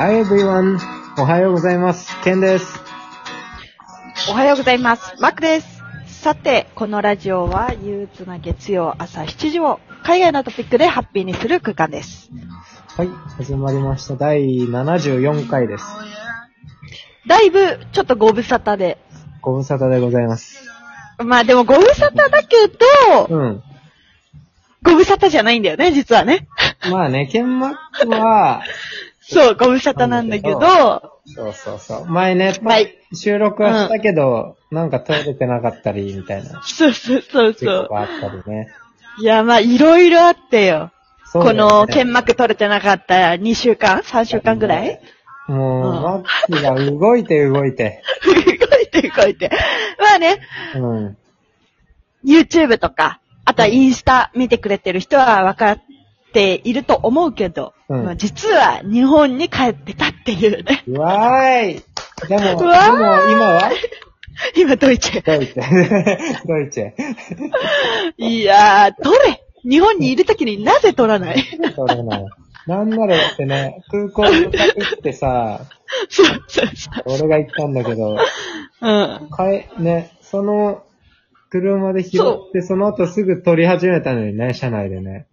Hi everyone! おはようございます。ケンです。おはようございます。マックです。さて、このラジオは憂鬱な月曜朝7時を海外のトピックでハッピーにする空間です。はい、始まりました。第74回です。だいぶちょっとご無沙汰で。ご無沙汰でございます。まあでもご無沙汰だけど、うん。ご無沙汰じゃないんだよね、実はね。まあね、ケンマックは、そう、ご無沙汰なんだけど、そうそうそう。前ね、はい収録はしたけど、なんか撮れてなかったり、みたいなそうそうそう事そう。あったりね。いや、まあいろいろあってよ。こそうだよねの、剣幕取れてなかった2週間 ?3 週間ぐらい？もう、うんマックが動いて動いて。動いて動いて。まあね、うん。YouTube とか、あとはインスタ見てくれてる人は分かっていると思うけど、うんまあ実は日本に帰ってたっていうね。うわーいでも、でも今は？今ドイツ。ドイツ。ドイツ。いやー、取れ日本にいるときになぜ取らない？そうなの。なんならだってね、空港に行ってさ、そうそうそ俺が行ったんだけど、う。うん。かえ、ね、その、車で拾そって、その後すぐ撮り始めたのにね、車内でね。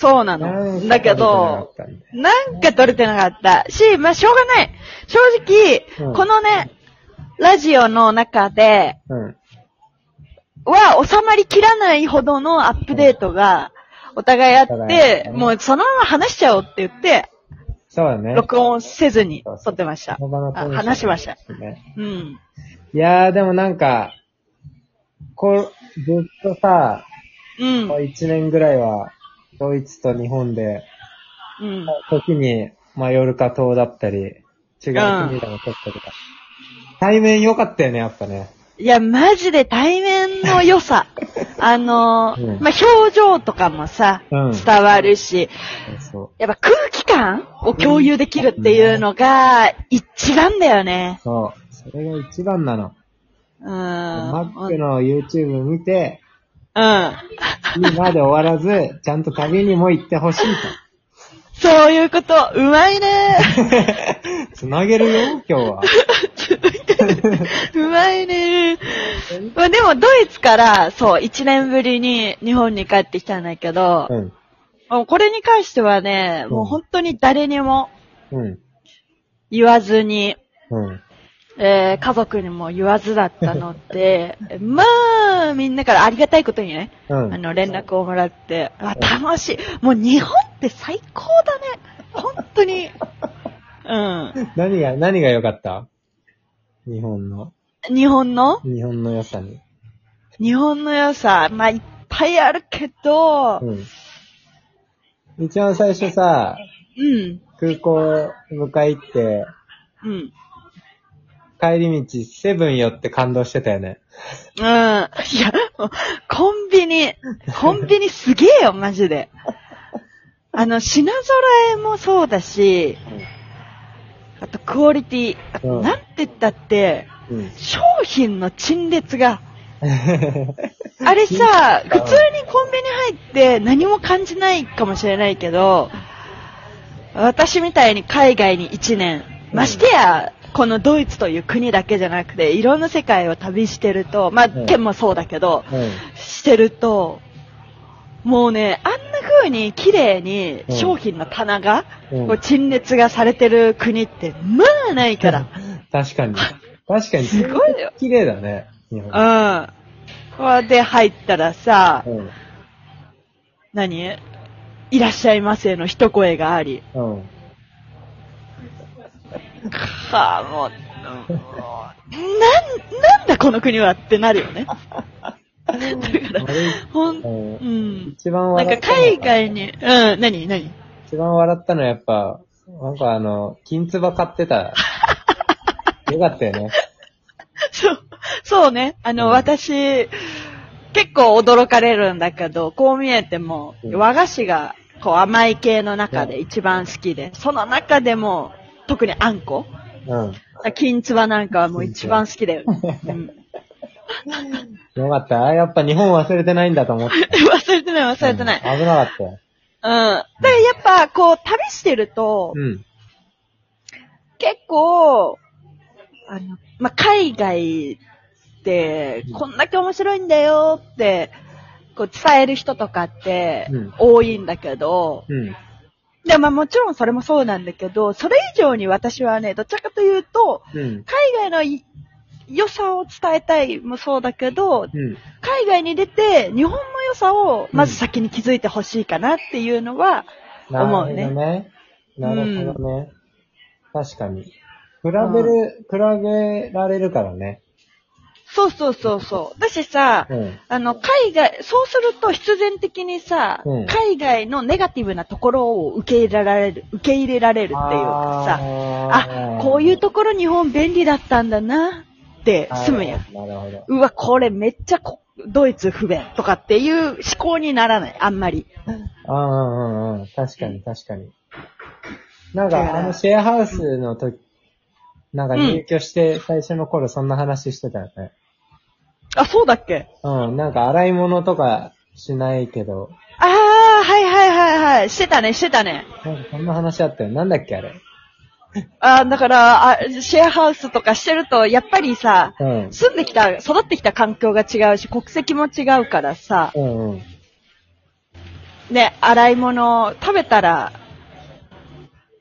そうなの。だけど、なんか取れてなかったし、まあしょうがない。正直、うんこのね、ラジオの中で、うん。は収まりきらないほどのアップデートがお互いあっお互いあてもうそのまま話しちゃおうって言って、そうだね。録音せずに撮ってました。そあ話しました。ねうん。いやー、でもなんか、こう、ずっとさ、うん。こう一年ぐらいは、ドイツと日本で、うん。時にマヨルカ島だったり、違う国でも撮ったりとか。対面良かったよね、やっぱね。いや、マジで対面の良さ。あのーうんまあ、表情とかもさ、うん伝わるし。やっぱ空気感を共有できるっていうのが一番だよね。そう。それが一番なの。うん。マックの YouTube 見て、うん。いいまで終わらず、ちゃんと旅にも行ってほしいそういうこと。うまいね。と。つなげるよ、今日は。うまいね。まあでもドイツから、そう、一年ぶりに日本に帰ってきたんだけど、うん。もうこれに関してはね、もう本当に誰にもうん。言わずに、うん。えー家族にも言わずだったので、まあ、みんなからありがたいことにね、うん。あの、連絡をもらって、あ、楽しい。もう日本って最高だね。本当に。うん。何が、何が良かった？日本の、日本の？日本の良さに。日本の良さ、まあ、いっぱいあるけど、うん。一番最初さ、うん。空港迎え行って、うん。帰り道セブン寄って感動してたよね。うん。いや、コンビニ、コンビニすげえよ、マジで。あの、品揃えもそうだし、あとクオリティ、なんて言ったって、うん。商品の陳列が、あれさ、普通にコンビニ入って何も感じないかもしれないけど、私みたいに海外に1年、ましてや、このドイツという国だけじゃなくて、いろんな世界を旅してると、まあ、うん県もそうだけど、うん。してると、もうね、あんな風に綺麗にうん商品の棚が、うんこう陳列がされてる国って、まあないから。確かに。確かに。すごいよ。綺麗だね。うん。これで入ったらさ、うん。何？いらっしゃいませの一声があり、うん。はあ、もう、なん、なんだこの国はってなるよね。だから、ほん、ううんん。一番なんか笑ったのは海外に、うん、何？何一番笑ったのはやっぱ、なんかあの、金唾買ってた。よかったよね。そう、そうね。あの、うん私、結構驚かれるんだけど、こう見えても、うん和菓子が、こう甘い系の中で一番好きで、その中でも、特にあんこうん。金つばなんかはもう一番好きだよね。うん、よかった。あやっぱ日本忘れてないんだと思って。忘れてない忘れてない。うん危なかったよ。うん。だからやっぱ、こう、旅してると、うん。結構、あの、まあ、海外って、こんだけ面白いんだよって、こう伝える人とかってうん多いんだけど、うん。で、まあもちろんそれもそうなんだけど、それ以上に私はね、どちらかというと、うん。海外のい良さを伝えたいもそうだけど、うん。海外に出て日本の良さをまず先に気づいてほしいかなっていうのは、なるほど思うねね。なるほどね。確かに。比べる、比べられるからね。そうそうそうそう。だしさ、うん。あの、海外、そうすると必然的にさ、うん海外のネガティブなところを受け入れられる、受け入れられるっていうかさ、あ、こういうところ日本便利だったんだなって済むやん。なるほど。うわ、これめっちゃこドイツ不便とかっていう思考にならない、あんまり。うんうんうんうん。確かに確かに。なんか、だからあの、シェアハウスの時、なんか入居して最初の頃そんな話してたよね。あ、そうだっけ？うん。なんか洗い物とかしないけど、ああ、はいはいはいはい。してたね、してたね。なんかそんな話あったよ。なんだっけあれ？あーだからあ、シェアハウスとかしてると、やっぱりさ、うん。住んできた、育ってきた環境が違うし、国籍も違うからさ、うんうん。ね、洗い物、食べたら、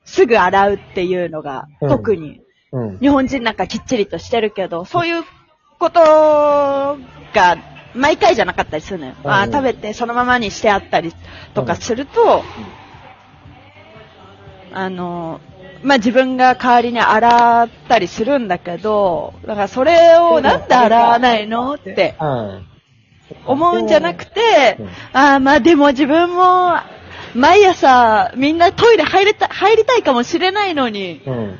すぐ洗うっていうのが、うん特に、うん。日本人なんかきっちりとしてるけど、そういうことが、毎回じゃなかったりするのよ。うんあー食べてそのままにしてあったりとかすると、あの、まあ、自分が代わりに洗ったりするんだけど、だからそれをなんで洗わないの？ってうん。思うんじゃなくてあ、まあでも自分も、毎朝みんなトイレ入れた、入りたいかもしれないのに、うん。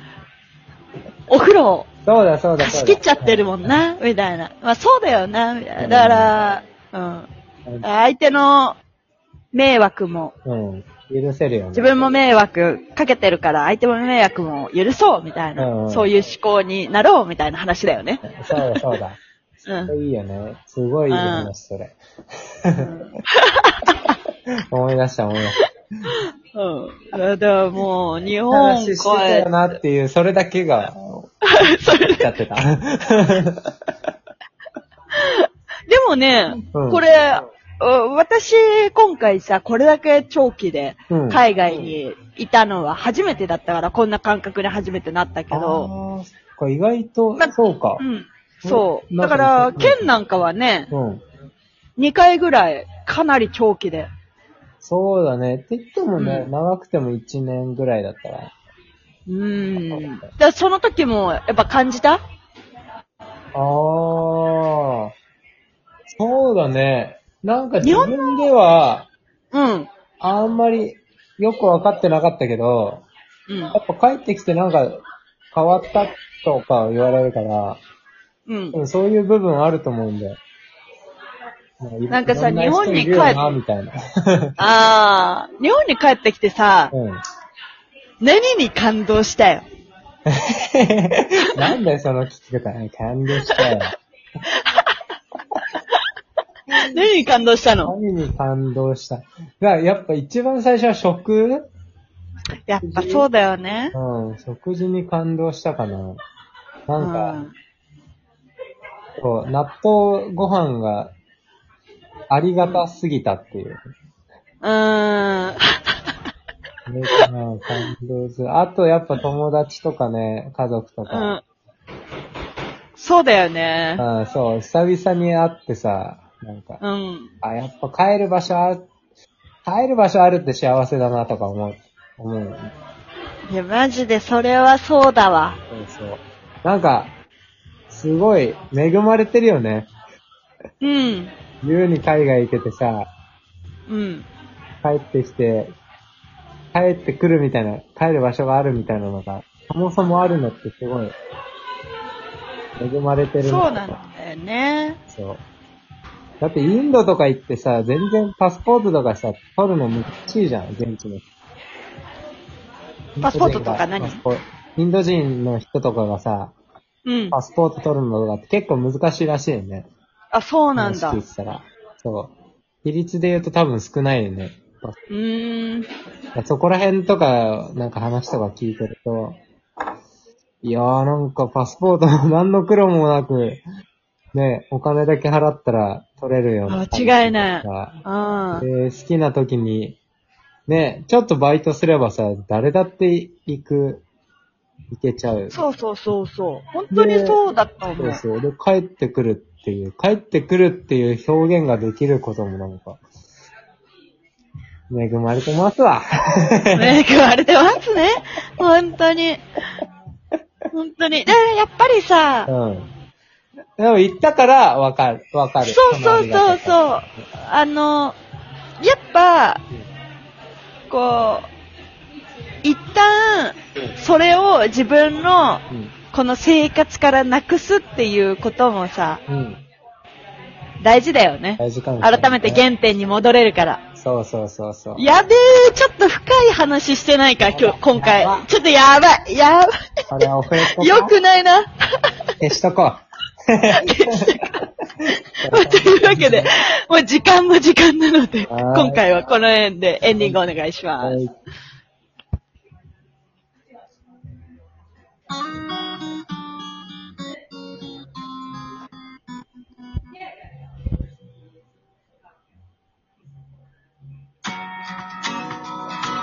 お風呂そうだそうだ貸。し切っちゃってるもんな、みたいな。まあそうだよな、みたいな。だから、うん。相手の迷惑も、うん。許せるよね。自分も迷惑かけてるから相手も迷惑も許そう、みたいうんうな。んそういう思考になろう、みたいな話だよね。そうだそうだ。うん。いいよね。すごいいい話、それ。思い出した思い出した。うん。だからもう、日本話してたなっていう、それだけが、それちゃってた。でもね、うんこれ、う私、今回さ、これだけ長期でうん海外にいたのは初めてだったから、こんな感覚で初めてなったけど、あーそっか意外と、まそうかう。ん。そう。うんだから、県なんかはね、うん。2回ぐらい、かなり長期で。そうだね。って言ってもね、うん長くても1年ぐらいだったら。うーん。だその時も、やっぱ感じた？ああ、そうだね。なんか自分では、うん。あんまりよくわかってなかったけど、うんや。っぱ帰ってきてなんか変わったとか言われるから、うん。うんそういう部分あると思うんだよ。なんかさ日本に帰っみたいな。あー、日本に帰ってきてさ、うん。何に感動したよ。なんだよ、その聞き方。感動したよ。何に感動したの？何に感動した？やっぱ一番最初は食？やっぱそうだよね。うん、食事に感動したかな。なんか、うんそう、納豆ご飯がありがたすぎたっていう。うーん。ねうん感動する。あとやっぱ友達とかね、家族とうか。ん。そうだよね。うん、そう、久々に会ってさ、なんか、うん。あ、やっぱ帰る場所ある、帰る場所あるって幸せだなとか思う、思うよね。いや、マジでそれはそうだわ。そうそう。なんか、すごい恵まれてるよね。うん。自由に海外行けてさ、うん。帰ってきて、帰ってくるみたいな、帰る場所があるみたいなのが、そもそもあるのってすごい、恵まれてるそうなんだよね。そう。だってインドとか行ってさ、全然パスポートとかさ、取るの難しいじゃん、現地の。パスポートとか何？インド人の人とかがさ、うん。パスポート取るのとかって結構難しいらしいよね。あ、そうなんだ。そう。比率で言うと多分少ないよね。ーん。そこら辺とか、なんか話とか聞いてると、いやーなんかパスポートも何の苦労もなく、ね、お金だけ払ったら取れるような。間違いないさうん。で、好きな時に、ね、ちょっとバイトすればさ、誰だって行く、行けちゃう。そうそうそうそう。本当にそうだと思う。そうそう。で、帰ってくるっていう、帰ってくるっていう表現ができることもなんか、恵まれてますわ。ね、食われてますね。本当に。本当に。で、やっぱりさ、うん。でも行ったからわかる、わかる。そうそうそうそう。あの、やっぱ、こう、一旦、それを自分の、うん。この生活からなくすっていうこともさ、うん。大事だよね。大事かもしれない改めて原点に戻れるから。そうそうそうそう。やべえ、ちょっと深い話してないか、今日、今回。ちょっとやばい、やばあれ、オフレコい。よくないな。消しとこう。まあというわけで、もう時間も時間なので、はい今回はこの辺でエンディングお願いします。はい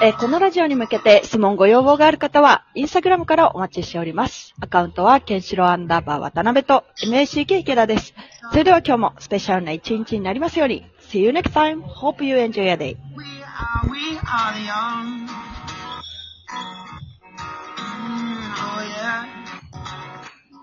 えー、このラジオに向けて質問ご要望がある方は、インスタグラムからお待ちしております。アカウントは、ケンシロウアンダーバー渡辺と MACK 池田です。それでは今日もスペシャルな一日になりますように。See you next time. Hope you enjoy your day. We are, we are young. Mm, yeah.